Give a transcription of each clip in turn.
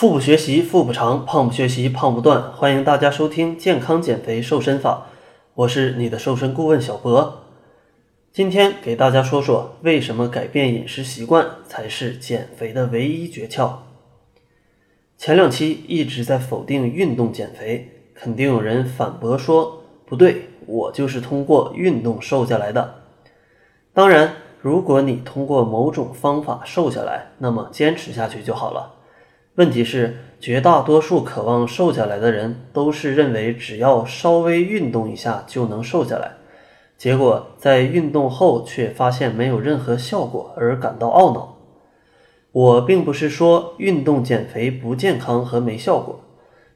腹部学习腹部长，胖不学习胖不断。欢迎大家收听健康减肥瘦身法，我是你的瘦身顾问小博。今天给大家说说为什么改变饮食习惯才是减肥的唯一诀窍。前两期一直在否定运动减肥，肯定有人反驳说不对，我就是通过运动瘦下来的。当然，如果你通过某种方法瘦下来，那么坚持下去就好了。问题是，绝大多数渴望瘦下来的人都是认为只要稍微运动一下就能瘦下来，结果在运动后却发现没有任何效果而感到懊恼。我并不是说运动减肥不健康和没效果，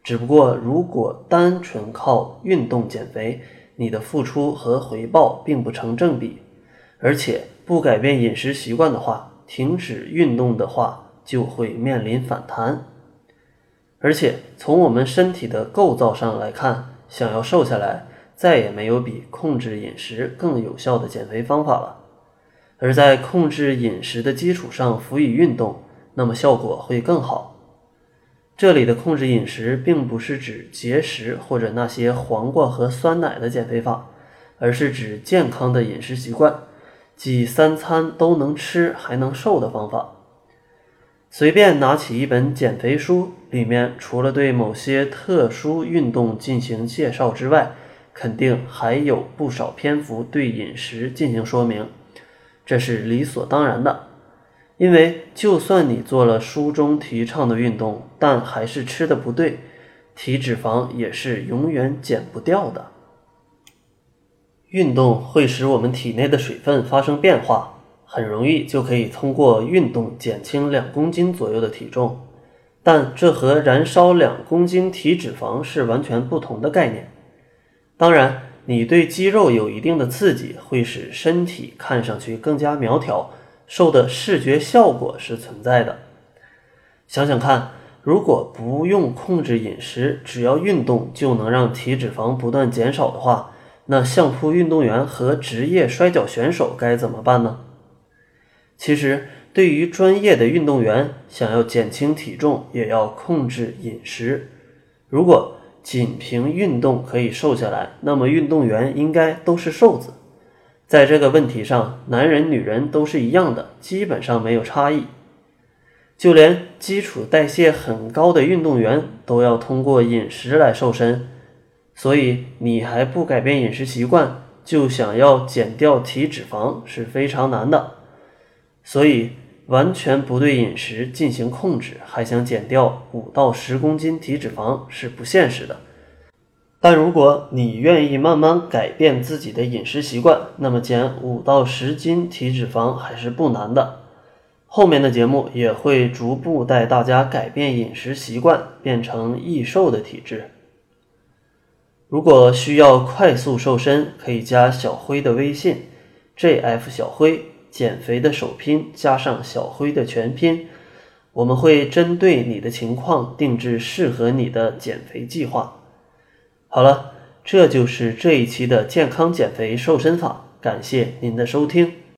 只不过如果单纯靠运动减肥，你的付出和回报并不成正比，而且不改变饮食习惯的话，停止运动的话。就会面临反弹，而且从我们身体的构造上来看，想要瘦下来，再也没有比控制饮食更有效的减肥方法了。而在控制饮食的基础上辅以运动，那么效果会更好。这里的控制饮食，并不是指节食或者那些黄瓜和酸奶的减肥法，而是指健康的饮食习惯，即三餐都能吃还能瘦的方法。随便拿起一本减肥书，里面除了对某些特殊运动进行介绍之外，肯定还有不少篇幅对饮食进行说明，这是理所当然的。因为就算你做了书中提倡的运动，但还是吃的不对，体脂肪也是永远减不掉的。运动会使我们体内的水分发生变化。很容易就可以通过运动减轻两公斤左右的体重，但这和燃烧两公斤体脂肪是完全不同的概念。当然，你对肌肉有一定的刺激，会使身体看上去更加苗条，瘦的视觉效果是存在的。想想看，如果不用控制饮食，只要运动就能让体脂肪不断减少的话，那相扑运动员和职业摔跤选手该怎么办呢？其实，对于专业的运动员，想要减轻体重，也要控制饮食。如果仅凭运动可以瘦下来，那么运动员应该都是瘦子。在这个问题上，男人、女人都是一样的，基本上没有差异。就连基础代谢很高的运动员，都要通过饮食来瘦身。所以，你还不改变饮食习惯，就想要减掉体脂肪，是非常难的。所以，完全不对饮食进行控制，还想减掉五到十公斤体脂肪是不现实的。但如果你愿意慢慢改变自己的饮食习惯，那么减五到十斤体脂肪还是不难的。后面的节目也会逐步带大家改变饮食习惯，变成易瘦的体质。如果需要快速瘦身，可以加小辉的微信：jf 小辉。减肥的首拼加上小辉的全拼，我们会针对你的情况定制适合你的减肥计划。好了，这就是这一期的健康减肥瘦身法，感谢您的收听。